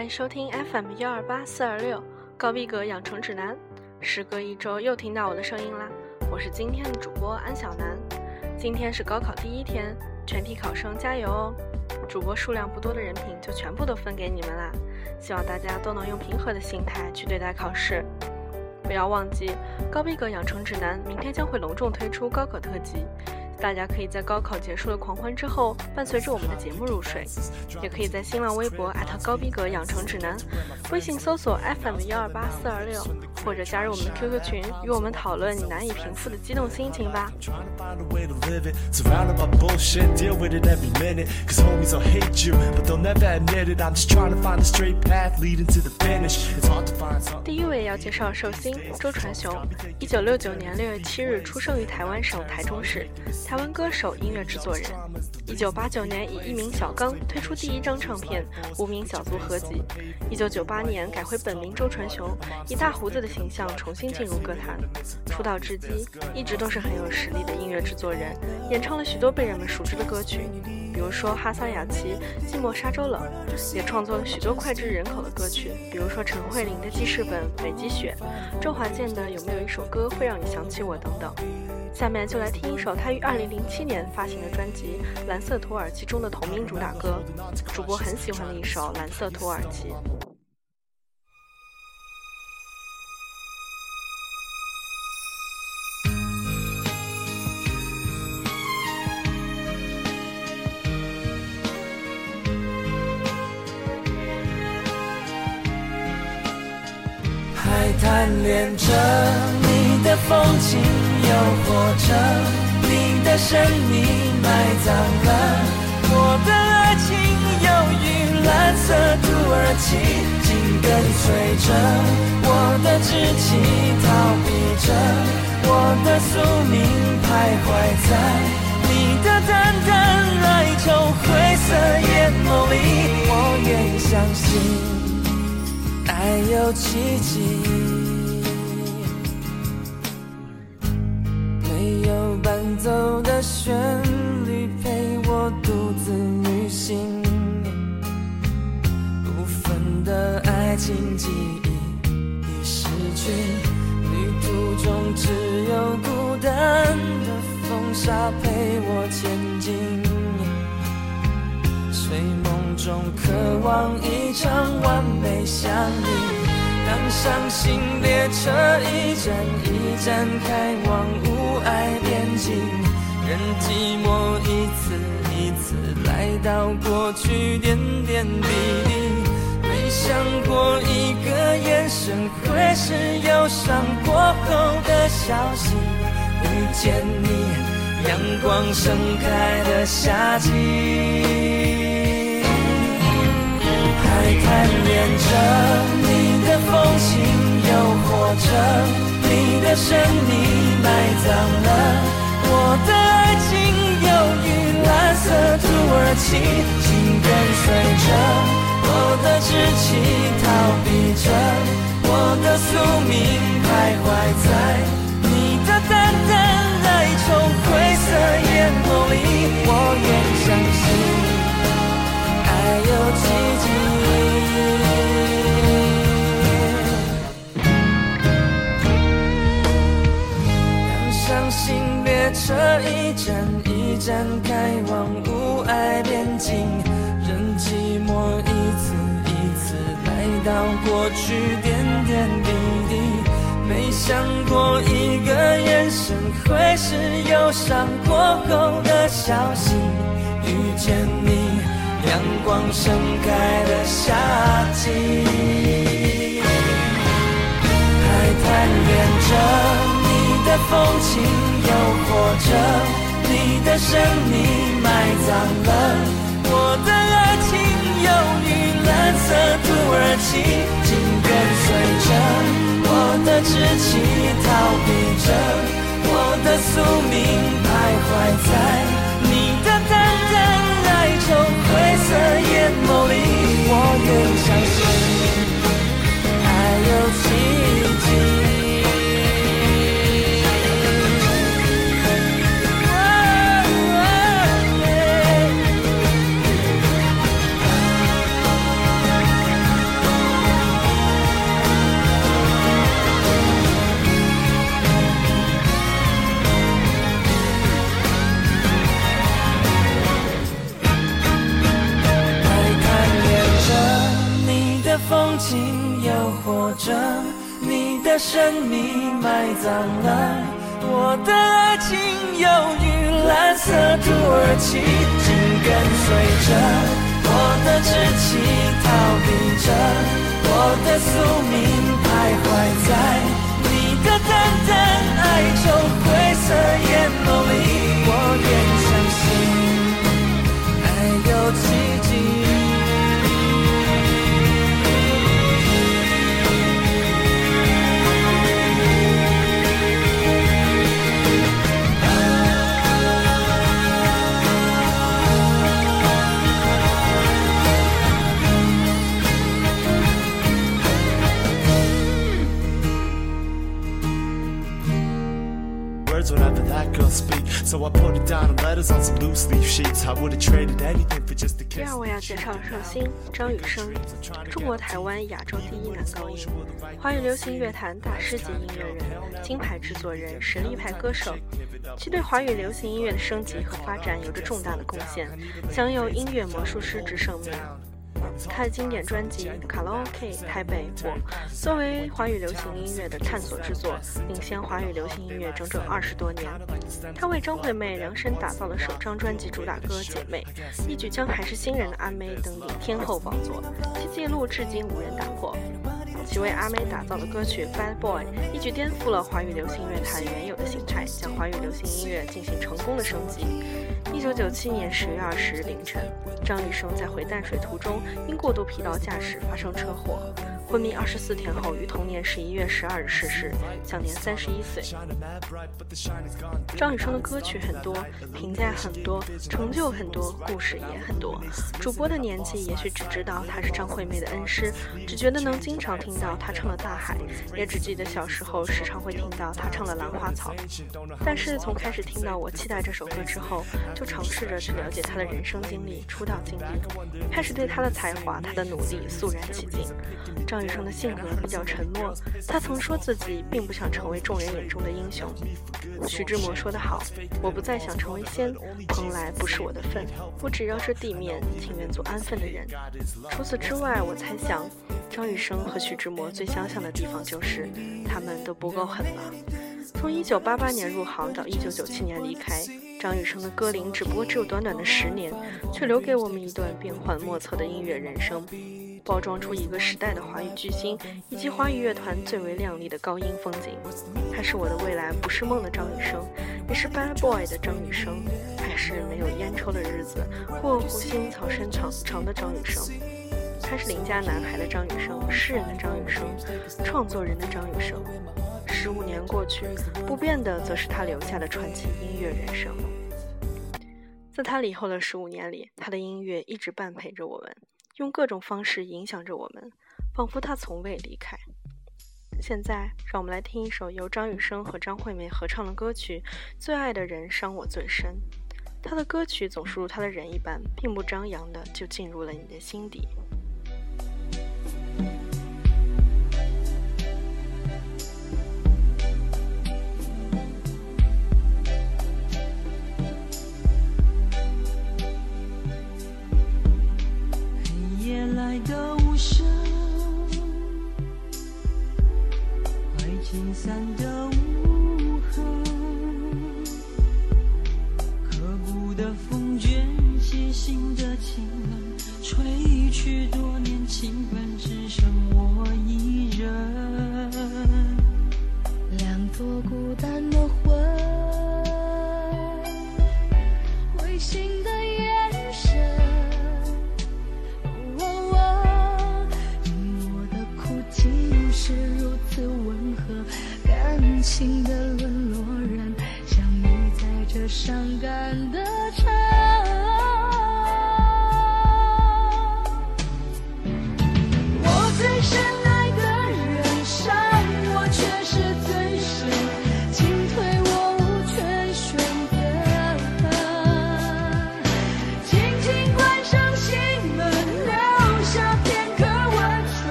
欢迎收听 FM 幺二八四二六高逼格养成指南。时隔一周，又听到我的声音啦！我是今天的主播安小南。今天是高考第一天，全体考生加油哦！主播数量不多的人品就全部都分给你们啦！希望大家都能用平和的心态去对待考试。不要忘记，高逼格养成指南明天将会隆重推出高考特辑。大家可以在高考结束的狂欢之后，伴随着我们的节目入睡，也可以在新浪微博艾特高逼格养成指南，微信搜索 FM 幺二八四二六，或者加入我们的 QQ 群，与我们讨论你难以平复的激动心情吧。第一位要介绍寿星周传雄，一九六九年六月七日出生于台湾省台中市。台湾歌手、音乐制作人，一九八九年以艺名小刚推出第一张唱片《无名小卒合集》，一九九八年改回本名周传雄，以大胡子的形象重新进入歌坛。出道至今，一直都是很有实力的音乐制作人，演唱了许多被人们熟知的歌曲，比如说哈萨雅琪《寂寞沙洲冷》，也创作了许多脍炙人口的歌曲，比如说陈慧琳的记事本《北极雪》，周华健的有没有一首歌会让你想起我等等。下面就来听一首他于二零零七年发行的专辑《蓝色土耳其》中的同名主打歌，主播很喜欢的一首《蓝色土耳其》。贪恋着你的风情。又或者你的生命埋葬了我的爱情，忧郁蓝色土耳其，紧跟随着我的志气，逃避着我的宿命，徘徊在你的淡淡哀愁灰色眼眸里。我愿相信，爱有奇迹。旋律陪我独自旅行，部分的爱情记忆已失去，旅途中只有孤单的风沙陪我前进，睡梦中渴望一场完美相遇。当伤心列车一站一站开往无爱边境，任寂寞一次一次来到过去点点滴滴，没想过一个眼神会是忧伤过后的消息。遇见你，阳光盛开的夏季，还贪恋着你。的风情，又或者你的神秘埋葬了我的爱情，忧郁蓝色土耳其，紧跟随着我的志气，逃避着我的宿命，徘徊在开往无爱边境，任寂寞一次一次来到过去点点滴滴。没想过一个眼神会是忧伤过后的消息。遇见你，阳光盛开的夏季，还贪恋着你。的风情，又或者你的神秘埋葬了我的爱情，忧郁蓝色土耳其，紧跟随着我的志气，逃避着。我的宿命，徘徊在你的淡淡哀愁灰色眼眸里，我愿相信。第二位要介绍的寿星张雨生，中国台湾亚洲第一男高音，华语流行乐坛大师级音乐人，金牌制作人，实力派歌手，其对华语流行音乐的升级和发展有着重大的贡献，享有音乐魔术师之盛名。他的经典专辑《卡拉 OK 台北我》作为华语流行音乐的探索之作，领先华语流行音乐整整二十多年。他为张惠妹量身打造了首张专辑主打歌《姐妹》，一举将还是新人的阿妹登顶天后宝座，其记录至今无人打破。其为阿妹打造的歌曲《Bad Boy》一举颠覆了华语流行乐坛原有的形态，将华语流行音乐进行成功的升级。一九九七年十月二十日凌晨，张雨生在回淡水途中因过度疲劳驾驶发生车祸。昏迷二十四天后，于同年十一月十二日逝世，享年三十一岁。张雨生的歌曲很多，评价很多，成就很多，故事也很多。主播的年纪也许只知道他是张惠妹的恩师，只觉得能经常听到他唱了《大海》，也只记得小时候时常会听到他唱了《兰花草》。但是从开始听到《我期待》这首歌之后，就尝试着去了解他的人生经历、出道经历，开始对他的才华、他的努力肃然起敬。张。张雨生的性格比较沉默，他曾说自己并不想成为众人眼中的英雄。徐志摩说得好：“我不再想成为仙，蓬莱不是我的份，我只要这地面，情愿做安分的人。”除此之外，我猜想，张雨生和徐志摩最相像的地方就是，他们都不够狠了。从1988年入行到1997年离开，张雨生的歌龄只不过只有短短的十年，却留给我们一段变幻莫测的音乐人生。包装出一个时代的华语巨星，以及华语乐团最为亮丽的高音风景。他是我的未来，不是梦的张雨生，也是 Bad Boy 的张雨生，还是没有烟抽的日子过湖心草深长长的张雨生。他是邻家男孩的张雨生，诗人的张雨生，创作人的张雨生。十五年过去，不变的则是他留下的传奇音乐人生。在他离后的十五年里，他的音乐一直伴陪着我们。用各种方式影响着我们，仿佛他从未离开。现在，让我们来听一首由张雨生和张惠妹合唱的歌曲《最爱的人伤我最深》。他的歌曲总是如他的人一般，并不张扬的就进入了你的心底。心。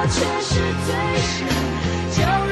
我却是最深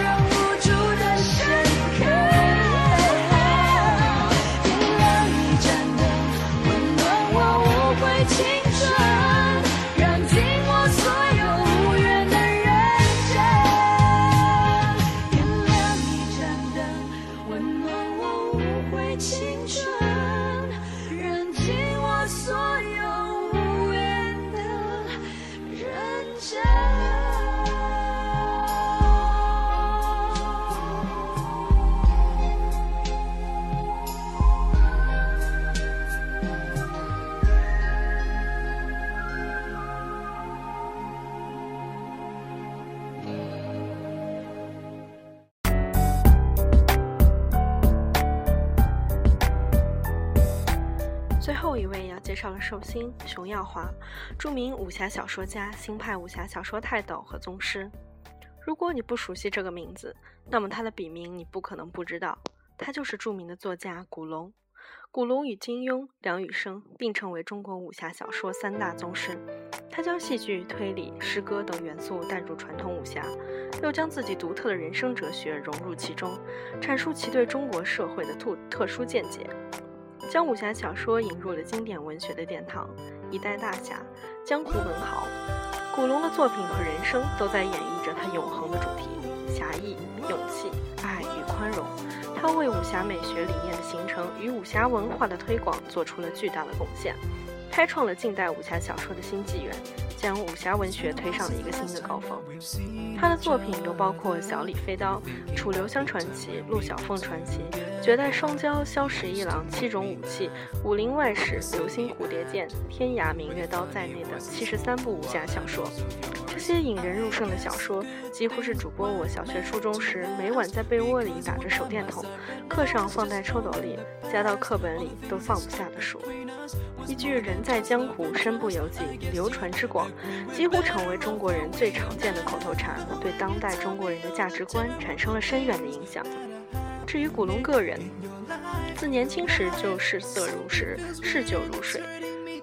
上了寿星熊耀华，著名武侠小说家、新派武侠小说泰斗和宗师。如果你不熟悉这个名字，那么他的笔名你不可能不知道，他就是著名的作家古龙。古龙与金庸、梁羽生并称为中国武侠小说三大宗师。他将戏剧、推理、诗歌等元素带入传统武侠，又将自己独特的人生哲学融入其中，阐述其对中国社会的特特殊见解。将武侠小说引入了经典文学的殿堂，一代大侠，江湖文豪，古龙的作品和人生都在演绎着他永恒的主题：侠义、勇气、爱与宽容。他为武侠美学理念的形成与武侠文化的推广做出了巨大的贡献，开创了近代武侠小说的新纪元。将武侠文学推上了一个新的高峰。他的作品又包括《小李飞刀》《楚留香传奇》《陆小凤传奇》《绝代双骄》《萧十一郎》《七种武器》《武林外史》《流星蝴蝶剑》《天涯明月刀》在内的七十三部武侠小说。这些引人入胜的小说，几乎是主播我小学、初中时每晚在被窝里打着手电筒，课上放在抽斗里，夹到课本里都放不下的书。一句“人在江湖，身不由己”，流传之广，几乎成为中国人最常见的口头禅，对当代中国人的价值观产生了深远的影响。至于古龙个人，自年轻时就视色如食，嗜酒如水。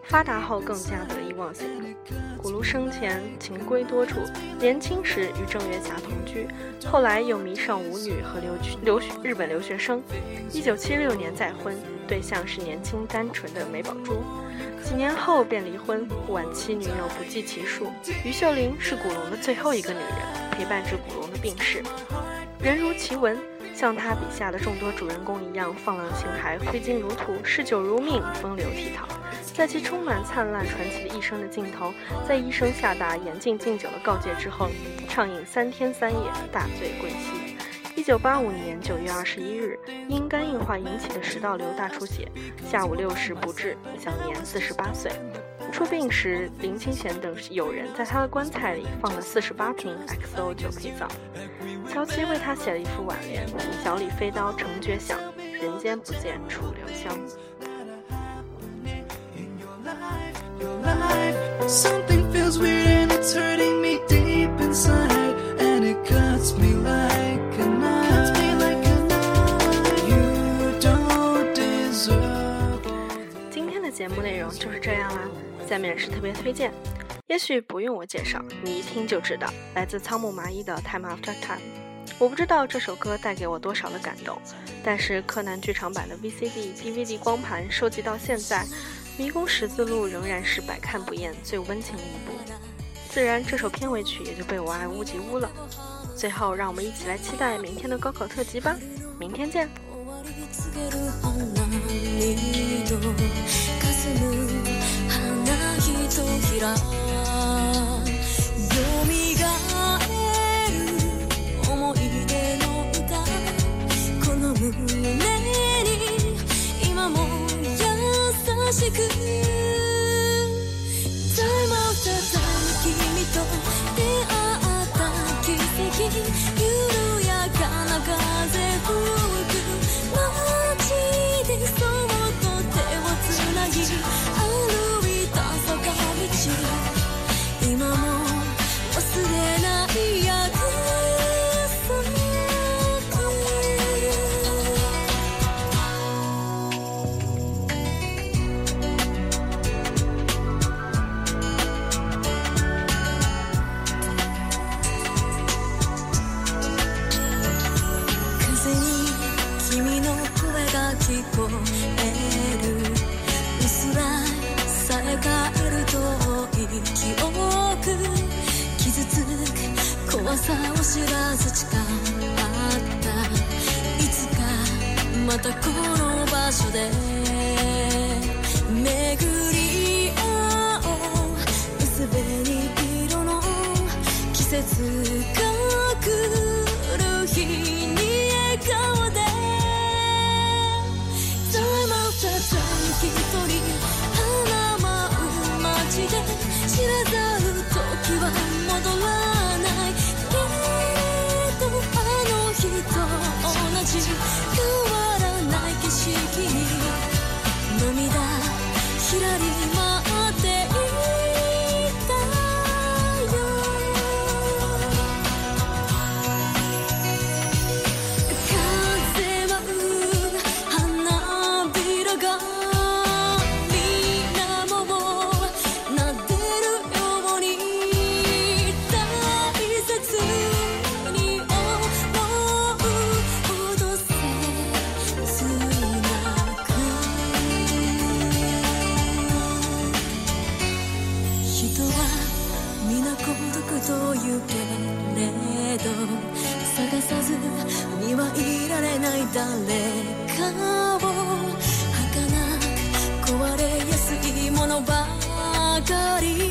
发达后更加得意忘形。古龙生前情归多处，年轻时与郑月霞同居，后来又迷上舞女和留留日本留学生。一九七六年再婚，对象是年轻单纯的梅宝珠。几年后便离婚，晚期女友不计其数。于秀玲是古龙的最后一个女人，陪伴着古龙的病逝。人如其文，像他笔下的众多主人公一样，放浪形骸，挥金如土，嗜酒如命，风流倜傥。在其充满灿烂传奇的一生的尽头，在医生下达严禁敬酒的告诫之后，畅饮三天三夜，大醉归西。一九八五年九月二十一日，因肝硬化引起的食道瘤大出血，下午六时不治，享年四十八岁。出殡时，林清玄等友人在他的棺材里放了四十八瓶 XO 酒陪葬。乔七为他写了一副挽联：“小李飞刀成绝响，人间不见楚留香。”今天的节目内容就是这样啦，下面是特别推荐，也许不用我介绍，你一听就知道，来自仓木麻衣的《Time After Time》。我不知道这首歌带给我多少的感动，但是柯南剧场版的 VCD、DVD 光盘收集到现在。迷宫十字路仍然是百看不厌、最温情的一部，自然这首片尾曲也就被我爱屋及乌了。最后，让我们一起来期待明天的高考特辑吧！明天见。 ら蘇る思い出の歌この胸 しく Time after time 君と出会った奇跡緩やかな風吹く街でそっと手をつなぎ歩いた坂道今も忘れない約怖さを知らず誓った。いつかまたこの場所で巡り合おう。薄紅色の季節が来る。そう言うけれど探さずにはいられない誰かを。儚く壊れやすいものばかり。